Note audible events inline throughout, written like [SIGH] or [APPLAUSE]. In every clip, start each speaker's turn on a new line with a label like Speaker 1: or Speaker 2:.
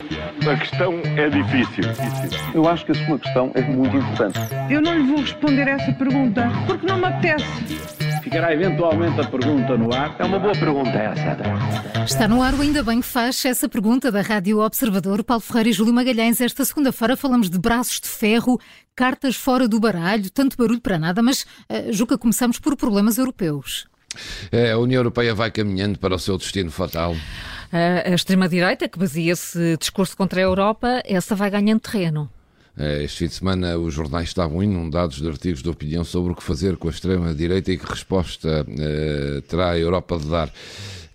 Speaker 1: A questão é difícil.
Speaker 2: Eu acho que a sua questão é muito importante.
Speaker 3: Eu não lhe vou responder essa pergunta porque não me apetece.
Speaker 4: Ficará eventualmente a pergunta no ar.
Speaker 1: É uma boa pergunta essa.
Speaker 5: Está no ar o Ainda Bem que faz essa pergunta da Rádio Observador. Paulo Ferreira e Júlio Magalhães. Esta segunda-feira falamos de braços de ferro, cartas fora do baralho, tanto barulho para nada, mas, uh, Juca, começamos por problemas europeus.
Speaker 6: É, a União Europeia vai caminhando para o seu destino fatal.
Speaker 5: A extrema-direita, que baseia-se discurso contra a Europa, essa vai ganhando terreno.
Speaker 6: É, este fim de semana os jornais estavam inundados de artigos de opinião sobre o que fazer com a extrema-direita e que resposta eh, terá a Europa de dar.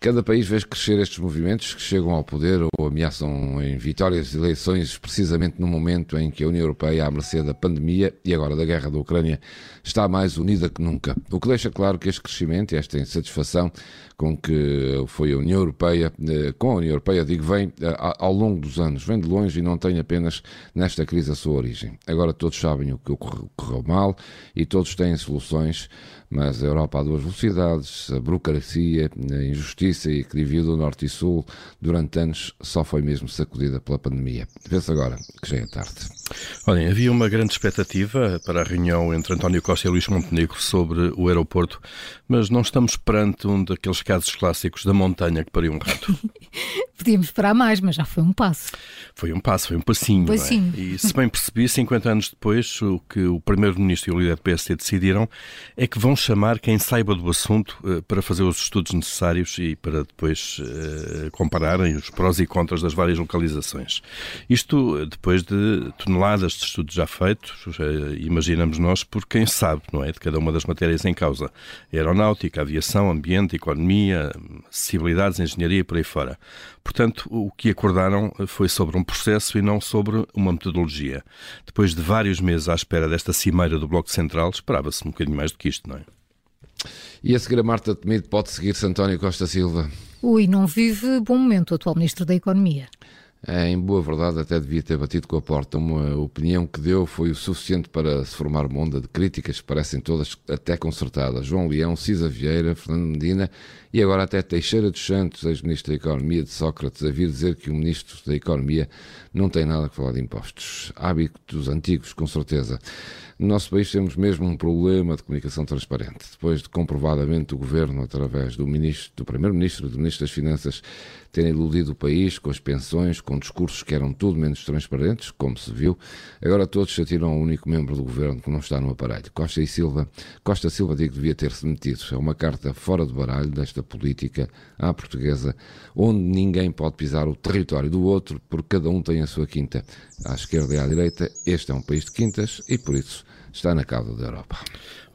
Speaker 6: Cada país vê crescer estes movimentos que chegam ao poder ou ameaçam em vitórias de eleições, precisamente no momento em que a União Europeia, à mercê da pandemia e agora da guerra da Ucrânia, está mais unida que nunca. O que deixa claro que este crescimento e esta insatisfação com que foi a União Europeia, eh, com a União Europeia, digo, vem eh, ao longo dos anos, vem de longe e não tem apenas nesta crise a sua origem. Agora todos sabem o que ocorreu mal e todos têm soluções mas a Europa há duas velocidades, a burocracia, a injustiça e que divide o Norte e Sul durante anos só foi mesmo sacudida pela pandemia. Vê-se agora que já é tarde.
Speaker 7: Olhem, havia uma grande expectativa para a reunião entre António Costa e Luís Montenegro sobre o aeroporto, mas não estamos perante um daqueles casos clássicos da montanha que pariu um rato. [LAUGHS] [LAUGHS]
Speaker 5: Podíamos esperar mais, mas já foi um passo.
Speaker 7: Foi um passo, foi um passinho. Um passinho. É? E se bem percebi, 50 anos depois, o que o Primeiro-Ministro e o líder do PSD decidiram é que vão chamar quem saiba do assunto uh, para fazer os estudos necessários e para depois uh, compararem os prós e contras das várias localizações. Isto uh, depois de toneladas de estudos já feitos, imaginamos nós, por quem sabe, não é? De cada uma das matérias em causa. Aeronáutica, aviação, ambiente, economia, acessibilidades, engenharia e por aí fora. Portanto, o que acordaram foi sobre um processo e não sobre uma metodologia. Depois de vários meses à espera desta cimeira do Bloco Central, esperava-se um bocadinho mais do que isto, não é?
Speaker 6: E a seguir a Marta Temido pode seguir-se António Costa Silva?
Speaker 5: Ui, não vive bom momento o atual Ministro da Economia.
Speaker 6: É, em boa verdade, até devia ter batido com a porta. Uma opinião que deu foi o suficiente para se formar uma onda de críticas que parecem todas até concertadas. João Leão, Cisa Vieira, Fernando Medina e agora até Teixeira dos Santos, ex-ministro da Economia de Sócrates, a vir dizer que o ministro da Economia não tem nada a falar de impostos. Hábitos antigos, com certeza. No nosso país temos mesmo um problema de comunicação transparente. Depois de comprovadamente o governo, através do do primeiro-ministro, do ministro das Finanças, terem iludido o país com as pensões, com discursos que eram tudo menos transparentes, como se viu, agora todos se atiram ao único membro do governo que não está no aparelho. Costa e Silva, Costa Silva digo devia ter-se metido. É uma carta fora do baralho desta política à portuguesa, onde ninguém pode pisar o território do outro, porque cada um tem a sua quinta. À esquerda e à direita, este é um país de quintas e por isso está na cauda da Europa.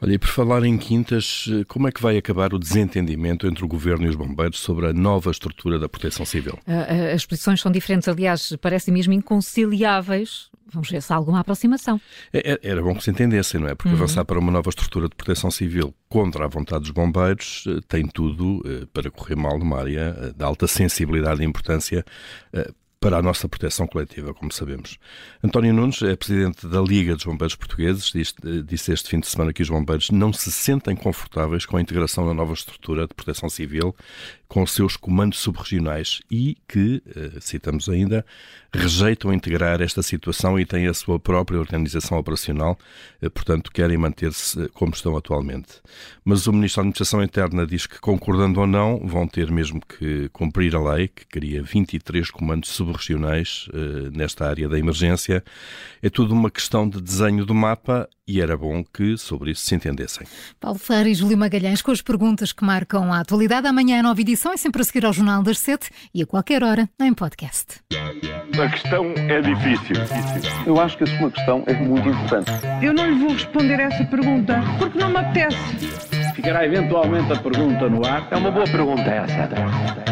Speaker 7: Olha, e por falar em quintas, como é que vai acabar o desentendimento entre o Governo e os bombeiros sobre a nova estrutura da proteção civil?
Speaker 5: As posições são diferentes, aliás, parecem mesmo inconciliáveis. Vamos ver se há alguma aproximação.
Speaker 7: É, é, era bom que se entendessem, não é? Porque uhum. avançar para uma nova estrutura de proteção civil contra a vontade dos bombeiros eh, tem tudo eh, para correr mal numa área eh, de alta sensibilidade e importância para a nossa proteção coletiva, como sabemos. António Nunes é presidente da Liga dos Bombeiros Portugueses, disse este fim de semana que os bombeiros não se sentem confortáveis com a integração na nova estrutura de proteção civil com os seus comandos subregionais e que, eh, citamos ainda, rejeitam integrar esta situação e têm a sua própria organização operacional, eh, portanto, querem manter-se eh, como estão atualmente. Mas o Ministro da Administração Interna diz que, concordando ou não, vão ter mesmo que cumprir a lei, que cria 23 comandos subregionais nesta área da emergência. É tudo uma questão de desenho do mapa e era bom que sobre isso se entendessem.
Speaker 5: Paulo Ferreira e Júlio Magalhães com as perguntas que marcam a atualidade. Amanhã a nova edição é sempre a seguir ao Jornal das Sete e a qualquer hora em podcast.
Speaker 1: A questão é difícil.
Speaker 2: Eu acho que a sua questão é muito importante.
Speaker 3: Eu não lhe vou responder essa pergunta porque não me apetece.
Speaker 4: Ficará eventualmente a pergunta no ar.
Speaker 1: É uma boa pergunta essa.